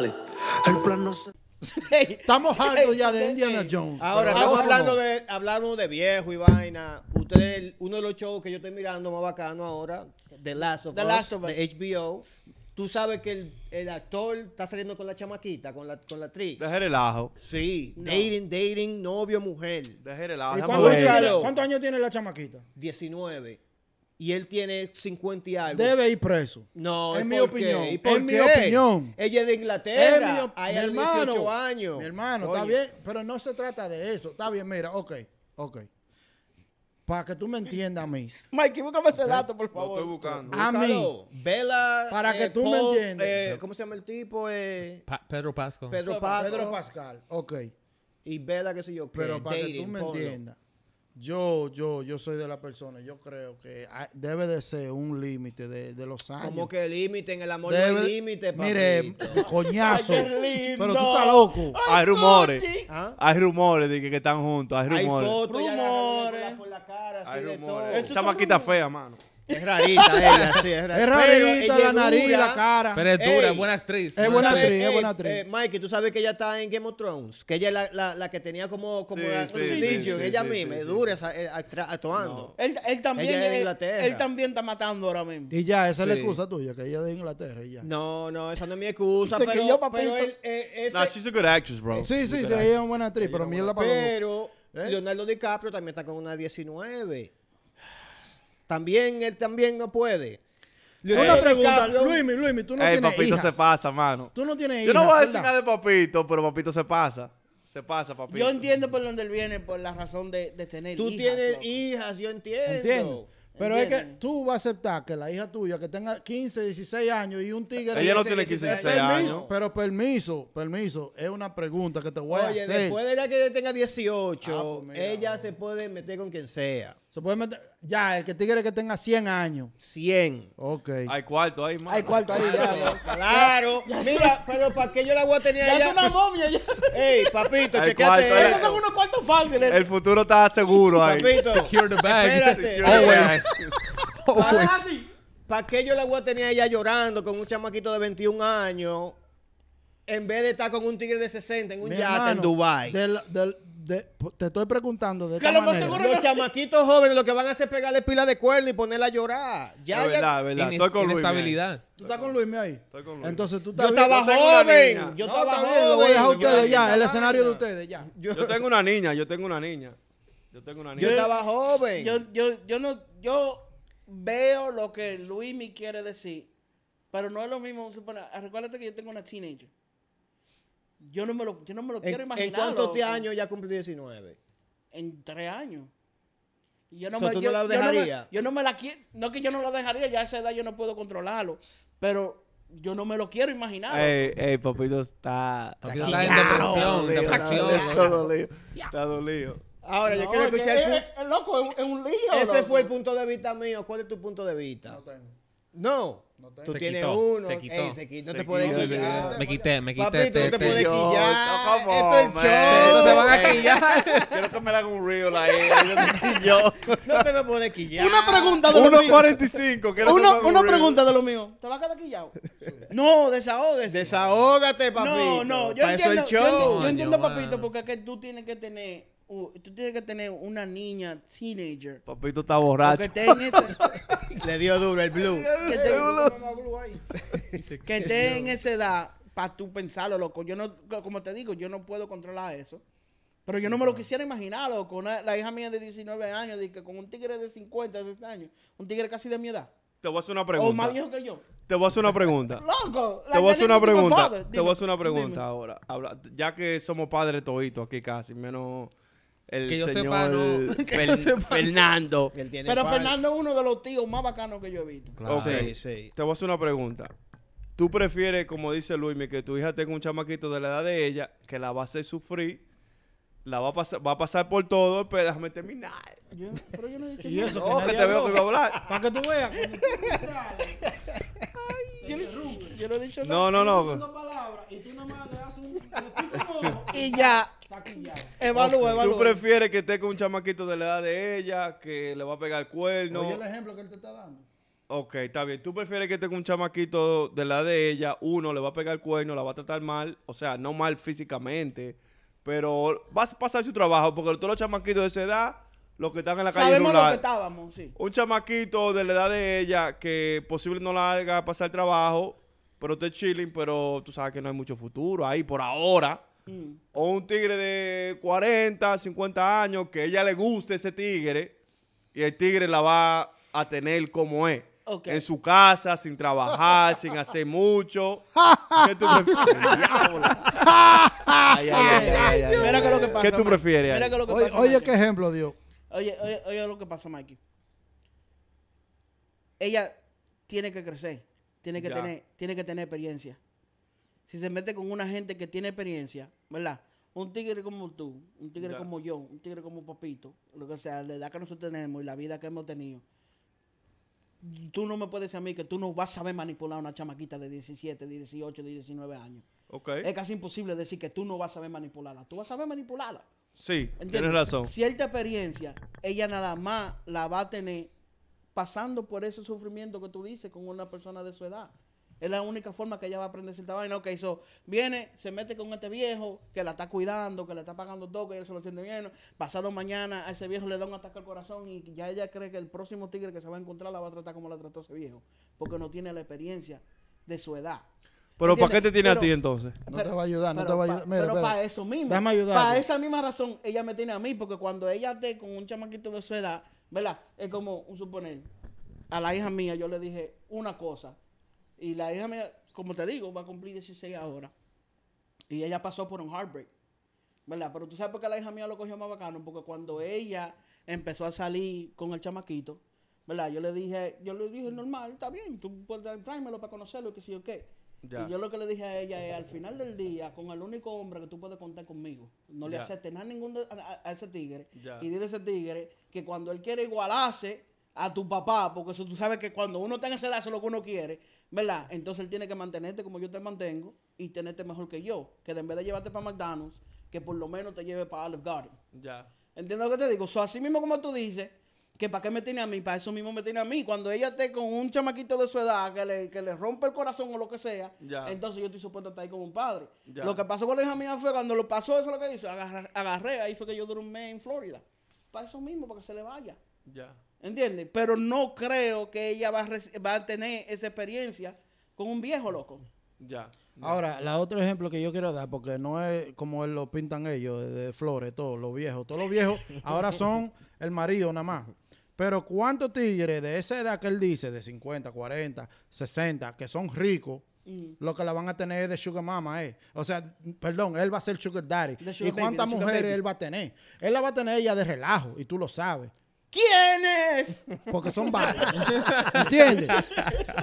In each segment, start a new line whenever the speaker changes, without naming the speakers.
dale. El plan no se...
Estamos hartos ya de Indiana Jones.
Ahora, estamos hablando de, hablamos de viejo y vaina. Ustedes, uno de los shows que yo estoy mirando más bacano ahora, The Last of
The
Us,
Last of Us.
de HBO. Tú sabes que el, el actor está saliendo con la chamaquita, con la, con la actriz.
Deje relajo.
Sí, dating, dating, novio, mujer.
Deje relajo.
¿Y
déjame
cuántos,
ver.
años tiene,
Búscalo.
cuántos años tiene la chamaquita?
19. Y él tiene 50 y algo.
Debe ir preso.
No,
es
¿y
mi opinión.
¿Y por
es mi opinión.
Ella es de
Es
Inglaterra.
mi, op-
Hay
mi
a los 18
hermano.
años.
Mi hermano, está bien, pero no se trata de eso. Está bien, mira, ok, ok. Para que tú me entiendas, Miss.
Mikey, búscame ese dato, por
Lo
favor.
estoy buscando.
A mí.
Bella.
Para que
eh,
tú me entiendas.
eh, ¿Cómo se llama el tipo? Eh,
Pa- Pedro Pasco.
Pedro Pascal.
Pedro Pascal, ok.
Y Bella, qué sé yo.
Pero para que tú me entiendas, yo, yo, yo soy de la persona, yo creo que hay- debe de ser un límite de, de los años.
Como que límite, en el amor no
Debe-
hay límite,
Mire, coñazo.
Ay, qué lindo.
pero tú estás loco.
Hay rumores.
¿Ah?
Hay rumores de que, que están juntos. Hay
Hay
rumores.
fotos ya agarrándole
Rumores.
por la- por la cara, así
Hay
de todo.
rumores.
Estos son
Chamaquita
rumores.
fea, mano.
Es rarita ella, sí, es rarita.
Es rarita la nariz,
dura.
la cara.
Pero es dura,
Ey.
es buena actriz.
Es buena actriz, es buena actriz.
eh, Mikey, tú sabes que ella está en Game of Thrones. Que ella es la, la, la que tenía como, como
Sí,
la-
sí,
ella
sí,
misma,
sí,
es
sí.
dura esa- actuando.
Él, él también,
Ella es de Inglaterra.
él también está matando ahora mismo.
Y ya, esa es la excusa tuya, que ella es de Inglaterra y ya.
No, no, esa no es mi excusa,
Se
pero,
papito.
pero él, eh, ese-
Nah, she's a good actress, bro.
Sí, sí, ella es una buena actriz, pero los dos.
Pero
¿Eh?
Leonardo DiCaprio también está con una 19. También él también no puede.
Una
Leonardo
pregunta, Luismi, Luismi, tú no
Ey,
tienes
papito
hijas.
se pasa, mano.
Tú no tienes
Yo
hijas,
no voy a decir
¿verdad?
nada de papito, pero papito se pasa. Se pasa, papito.
Yo entiendo por dónde él viene, por la razón de, de tener
Tú
hijas,
tienes
loco.
hijas, yo entiendo.
¿Entiendes? Pero es que
Entiendo.
tú vas a aceptar que la hija tuya que tenga 15, 16 años y un tigre...
Ella no tiene
16
15
Permiso,
años.
pero permiso, permiso, es una pregunta que te voy a
Oye,
hacer.
después de la que ella tenga 18,
Ah, pues mira,
ella se puede meter con quien sea.
Se puede meter, ya, el que tigre que tenga 100 años.
100.
Ok.
Hay cuarto ahí, mano.
Hay cuarto ahí, ya. ya.
Claro. Mira, pero ¿para qué yo la voy a tener
Ya es
allá?
una momia, ya.
Ey, papito,
Hay
chequeate.
Esos
eso.
son unos cuartos fáciles.
El futuro está seguro ahí.
Papito,
Secure the bag.
espérate.
Always.
Sí.
¿Para qué yo la voy a tener a ella llorando con un chamaquito de 21 años en vez de estar con un tigre de 60 en un
Mi
yate en
hermano,
Dubai?
del- del- de- te estoy preguntando de
Que
esta
lo más
manera.
seguro-
Los chamaquitos jóvenes lo que van a hacer es pegarle pila de cuerno y ponerla a llorar. Ya,
Es
ya-
verdad, es verdad. Estoy con Luis.
¿Tú estás con Luismi ahí?
Estoy con Luis.
Entonces tú
Yo
estás
estaba
Yo una
joven. Yo
No,
estaba joven.
bien, lo voy a dejar a ustedes ya, el escenario de ustedes ya.
Yo,
Yo tengo una niña, yo tengo una niña. Yo tengo una niña.
yo estaba joven.
Yo, yo, yo no, yo veo lo que Luis me quiere decir, pero no es lo mismo. Recuérdate que yo tengo una teenager. Yo no me lo, yo no me lo quiero
¿En,
imaginar.
¿En cuántos
loco.
años ya cumplí 19?
En tres años. Y Yo
O sea, ¿tú no la
yo
dejarías?
me, yo no me la quiero, no que yo no lo dejaría, ya a esa edad yo no puedo controlarlo, pero yo no me lo quiero imaginar.
Ey, ey, papito está.
Papito
está
está en depresión,
Está
depresión.
dolido, Está dolido. Está dolido.
Ahora, yo
No,
quiero
es
escuchar el
loco, es un, es un lío.
Ese
loco.
fue el punto de vista mío. ¿Cuál es tu punto de vista?
No tengo.
No.
No.
Tú
Se
tienes
quitó,
uno.
se quitó.
Ey, se quitó. No
Se
te puedes quillar.
Me quité, me quité.
Papito, no te
te-
puedes
te-
Yo,
quillar.
come
Esto es
man.
show.
Se van a quillar.
Quiero que me hagan un reel ahí. Yo.
No te me puedes quillar.
Una pregunta de lo mío.
1.45. quiero que me
Una, una pregunta de lo mío. ¿Te va a quedar quillado? No, desahógese.
Desahógate, papito.
No, no, yo
Para eso
entiendo,
el
yo,
show.
entiendo- yo entiendo, papito, porque es que tú tienes que tener, uh, tú tienes que tener una niña teenager
Papito está borracho.
Le dio duro el blue.
que
ahí.
que esté en esa edad para tú pensarlo, loco. Yo no, como te digo, yo no puedo controlar eso. Pero yo no me lo quisiera imaginar, loco. Una- la hija mía de 19 años, de que con un tigre de 50, 60 años, un tigre casi de mi edad,
Te voy a hacer una
o más
pregunta.
viejo que yo.
Te voy a hacer una pregunta.
Loco,
Te voy a hacer una pregunta. Te
Te
voy a hacer una pregunta ahora. Habla- ya que somos padres toditos aquí casi, menos el
Que yo
señor
sepa, no.
Fer- Fernando.
Él tiene
Pero
par-
Fernando es uno de los tíos más bacanos que yo he visto.
Claro.
Ok.
Sí, sí.
Te voy a hacer una pregunta. ¿Tú prefieres, como dice Luis, que tu hija tenga un chamaquito de la edad de ella, que la va a hacer sufrir, la va a pasar, va a pasar por todo, pero déjame terminar?
Yo- pero yo no he dicho
Y
nada.
eso
Oh, que te veo que iba a hablar.
Para que tú veas. sales,
Yo no- yo no he dicho nada.
No, no, no.
palabras y tú nomás le haces un le picas un ojo
Y ya,
está quillado.
Evalúa, evalúa.
¿Tú prefieres que esté con un chamaquito de la edad de ella, que le va a pegar el cuerno?
Oye el ejemplo que él te está dando.
Ok, está bien. ¿Tú prefieres que tenga un chamaquito de la de ella? Uno, le va a pegar el cuerno, la va a tratar mal. O sea, no mal físicamente. Pero va a pasar su trabajo. Porque todos los chamaquitos de esa edad, los que están en la calle
Sabemos lo
rural,
que estábamos, sí.
un chamaquito de la edad de ella que posible no la haga pasar trabajo, pero esté chilling, pero tú sabes que no hay mucho futuro ahí por ahora.
Mm.
O un tigre de 40, 50 años que ella le guste ese tigre y el tigre la va a tener como es. En su casa, sin trabajar, sin hacer mucho. ¿Qué tú prefieres? Diablo. Ay, ay, ay, ay, ay,
Mira
ay,
que lo que
ay.
pasa.
¿Qué tú prefieres?
Mira
ahí?
que lo que
Oye,
pasa.
oye
Mikey.
qué ejemplo dio.
Oye, oye, oye lo que pasa, Mikey. Ella tiene que crecer, tiene que
Ya.
tener, tiene que tener experiencia. Si se mete con una gente que tiene experiencia, ¿verdad? Un tigre como tú, un tigre como yo, un tigre como Papito, lo que sea, la edad que nosotros tenemos y la vida que hemos tenido. Tú no me puedes decir a mí que tú no vas a saber manipular a una chamaquita de 17, de 18, de 19 años.
Ok.
Es casi imposible decir que tú no vas a saber manipularla. Tú vas a saber manipularla.
Sí,
¿Entiendes?
tienes razón.
Cierta experiencia, ella nada más la va a tener pasando por ese sufrimiento que tú dices con una persona de su edad. Es la única forma que ella va a aprender cierta vaina. Ok, so, viene, se mete con este viejo que la está cuidando, que le está pagando todo, que él se lo siente bien. Pasado mañana a ese viejo le da un ataque al corazón y ya ella cree que el próximo tigre que se va a encontrar la va a tratar como la trató ese viejo. Porque no tiene la experiencia de su edad.
Pero ¿para qué te tiene a ti entonces?
No te va a ayudar, no te va a ayudar. Mira,
pero para eso mismo.
Déjame ayudarte.
Para esa misma razón, ella me tiene a mí, porque cuando ella esté con un chamaquito de su edad, ¿verdad? Es como, un suponer, a la hija mía yo le dije una cosa, y la hija mía, como te digo, va a cumplir 16 ahora, y ella pasó por un heartbreak, ¿verdad? Pero tú sabes por qué la hija mía lo cogió más bacano, porque cuando ella empezó a salir con el chamaquito, ¿verdad? Yo le dije, yo le dije, normal, está bien, tú puedes tráemelo para conocerlo, que sí o qué.
Ya.
Y yo lo que le dije a ella es, al final del día, con el único hombre que tú puedes contar conmigo, no le aceptes nada ningún a, a- a ese tigre.
Ya.
Y dile a ese tigre que cuando él quiere igualarse a tu papá, porque eso tú sabes que cuando uno está en esa edad, eso es lo que uno quiere, ¿verdad? Entonces él tiene que mantenerte como yo te mantengo y tenerte mejor que yo. Que en vez de llevarte para McDonald's, que por lo menos te lleve para Olive Garden.
Ya.
¿Entiendes lo que te digo? So, así mismo como tú dices, que para qué me tiene a mí, para eso mismo me tiene a mí. Cuando ella esté con un chamaquito de su edad que le, que le rompe el corazón o lo que sea,
Ya.
entonces yo estoy supuesto a estar ahí como un padre.
Ya.
Lo que pasó con la hija mía fue cuando lo pasó, eso es lo que hizo, agarré, agarré, ahí fue que yo duré un mes en Florida. Para eso mismo, para que se le vaya.
Ya.
¿Entiendes? Pero no creo que ella va a, va a tener esa experiencia con un viejo loco.
Ya.
Ahora, la otro ejemplo que yo quiero dar, porque no es como él lo pintan ellos, de, de flores, todos los viejos. Todos los viejos ahora son el marido nada más. Pero ¿cuántos tigres de esa edad que él dice, de 50, 40, 60, que son ricos,
Mm.
lo que la van a tener es de sugar mama, eh? O sea, perdón, él va a ser sugar daddy. ¿Y cuántas mujeres
baby.
él va a tener? Él la va a tener ella de relajo, y tú lo sabes.
¿Quién es?
Porque son varios. ¿Entiendes?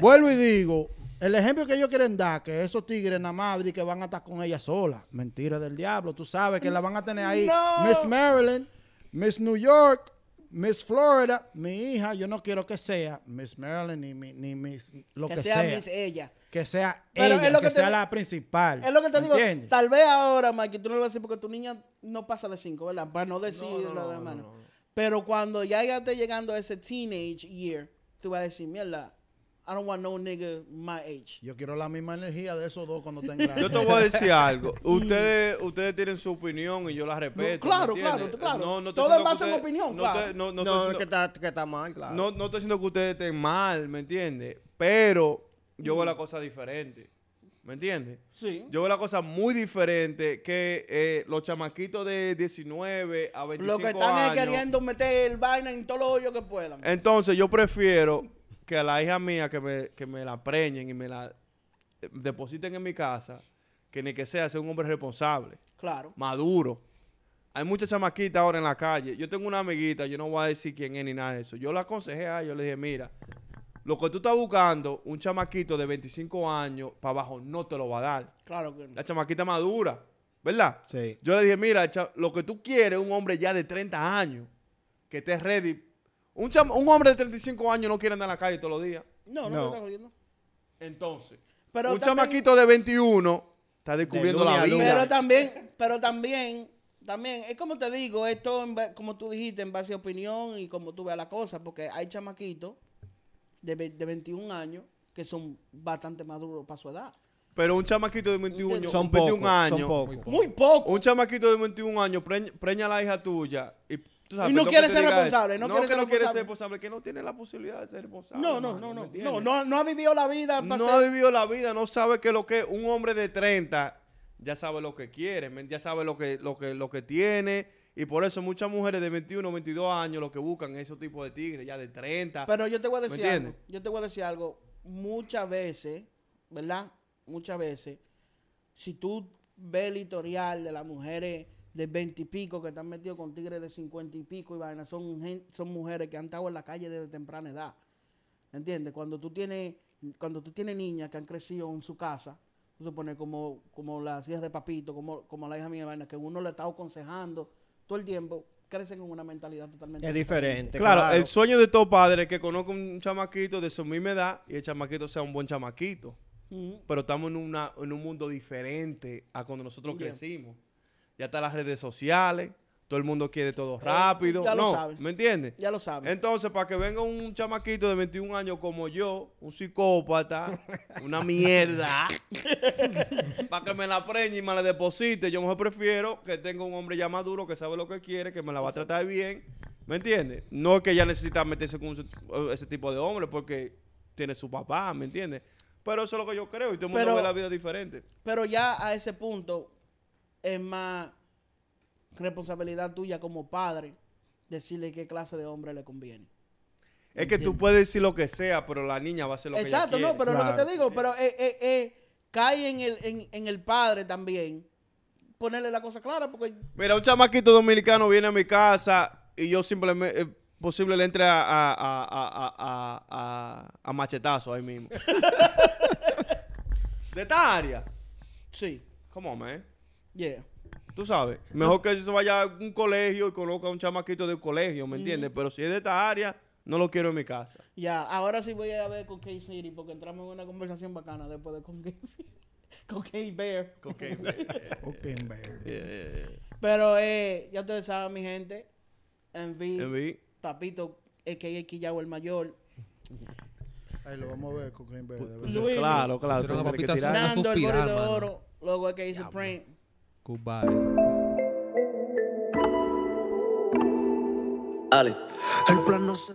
Vuelvo y digo, el ejemplo que ellos quieren dar, que esos tigres nada más que van a estar con ella sola. Mentira del diablo. Tú sabes que la van a tener ahí.
No.
Miss Maryland, Miss New York, Miss Florida. Mi hija, yo no quiero que sea Miss Maryland ni, mi- ni Miss lo que,
que sea
sea.
Miss ella.
Que sea
Pero
ella,
es lo
que,
que te
sea la principal.
Es lo que te digo.
¿Entiendes?
Tal vez ahora, Mike, tú no lo vas a decir porque tu niña no pasa de 5, ¿verdad? Para no decir
No, no,
lo
no,
Pero cuando ya ya esté llegando a ese teenage year, tú vas a decir, mierda, I don't want no nigga my age.
Yo quiero la misma energía de esos dos cuando estén grandes.
Yo te voy a decir algo. Ustedes, ustedes tienen su opinión y yo la respeto.
claro,
¿me
claro, claro.
No, no
Todo en base
ustedes-
opinión,
no
claro.
te- no, no
No,
estoy
es
diciendo-
que está, que está mal, claro.
No, no estoy diciendo que ustedes estén mal, ¿me entiendes? Pero yo veo la cosa diferente. ¿Me entiendes?
Sí.
Yo veo la cosa muy diferente que eh, los chamaquitos de 19 a 25
Lo que están es
años.
queriendo meter vaina en todos los hoyos que puedan.
Entonces yo prefiero que a la hija mía que me, que me la preñen y me la eh, depositen en mi casa, que ni que sea ser un hombre responsable,
Claro.
maduro. Hay muchas chamaquitas ahora en la calle. Yo tengo una amiguita, yo no voy a decir quién es ni nada de eso. Yo la aconsejé a ella, yo le dije, mira, lo que tú estás buscando, un chamaquito de 25 años para abajo no te lo va a dar.
Claro que no.
La chamaquita madura, ¿verdad?
Sí.
Yo le dije, mira, lo que tú quieres es un hombre ya de 30 años, que esté ready. Un, cham- un hombre de 35 años no quiere andar en la calle todos los días.
No, no,
No.
jodiendo.
Entonces,
Pero
un
también-
chamaquito de 21 está descubriendo la vida.
Pero también, pero también, también, es como te digo, esto, como tú dijiste, en base a opinión y como tú veas la cosa, porque hay chamaquitos de, de 21 años que son bastante maduros para su edad.
Pero un chamaquito de 21, años-
Son
21
pocos,
años.
son pocos.
Muy poco.
Un chamaquito de 21 años preña, preña a la hija tuya y, tú sabes,
Y no quiere ser responsable,
eso.
no quiere
que
ser
no quiere ser
responsable.
que no tiene la posibilidad de ser responsable.
No, no, no,
¿me
no, no, no, no ha vivido la vida
No
ser-
ha vivido la vida, no sabe que lo que es un hombre de 30 ya sabe lo que quiere, ya sabe lo que, lo que, lo que tiene. Y por eso muchas mujeres de 21, 22 años lo que buscan es esos tipos de tigres, ya de 30.
Pero yo te voy a
¿Me
decir algo. Yo te voy a decir algo. Muchas veces, ¿verdad? Muchas veces, si tú ves el historial de las mujeres de 20 y pico que están metidos con tigres de 50 y pico y vaina, son, son mujeres que han estado en la calle desde temprana edad. ¿Entiendes? Cuando tú tienes, cuando tú tienes niñas que han crecido en su casa, tú supones como, como las hijas de papito, como, como la hija mía, vaina, que uno le está aconsejando todo el tiempo, crecen con una mentalidad totalmente
Es diferente.
Claro, el sueño de todo padre es que conozca un chamaquito de su misma edad y el chamaquito sea un buen chamaquito. Pero estamos en, una, en un mundo diferente a cuando nosotros crecimos. Ya están las redes sociales, todo el mundo quiere todo rápido.
Eh, ya lo
no,
saben.
¿me entiendes?
Ya lo sabes.
Entonces, para que venga un chamaquito de 21 años como yo, un psicópata, una mierda, para que me la preñe y me la deposite, yo mejor prefiero que tenga un hombre ya maduro que sabe lo que quiere, que me la va a tratar bien, ¿me entiendes? No es que ella necesita meterse con ese, ese tipo de hombre porque tiene su papá, ¿me entiendes? Pero eso es lo que yo creo y todo el mundo
Pero-
ve la vida diferente.
Pero ya a ese punto es más responsabilidad tuya como padre decirle qué clase de hombre le conviene.
Es que tú puedes decir lo que sea, pero la niña va a hacer lo
Exacto,
que ella
no,
quiere.
pero lo que
Claro.
te digo, pero eh, eh, eh, cae en el, en, en el padre también ponerle la cosa clara porque
Mira, un chamaquito dominicano viene a mi casa y yo simplemente, eh, posible le entre a, a, a, a, a, a- a machetazo ahí mismo. de esta área.
sí,
Come on, man.
yeah.
Tú sabes. Mejor que se vaya a un colegio y conozca a un chamaquito del colegio, ¿me entiendes? Pero si es de esta área, no lo quiero en mi casa.
Ya, ahora sí voy a ver con K City porque entramos en una conversación bacana después de con K City. Con K Bear.
Bear.
Pero eh, ya ustedes saben, mi gente. Envy,
Envi.
Papito, a.k.a. Quillao el mayor.
Ahí lo vamos a ver, Cocaine Bear. de.
Luis,
Claro, claro. Que tirar.
Nando, el gordo de oro. Luego a.k.a. Supreme.
Goodbye.
El plan no se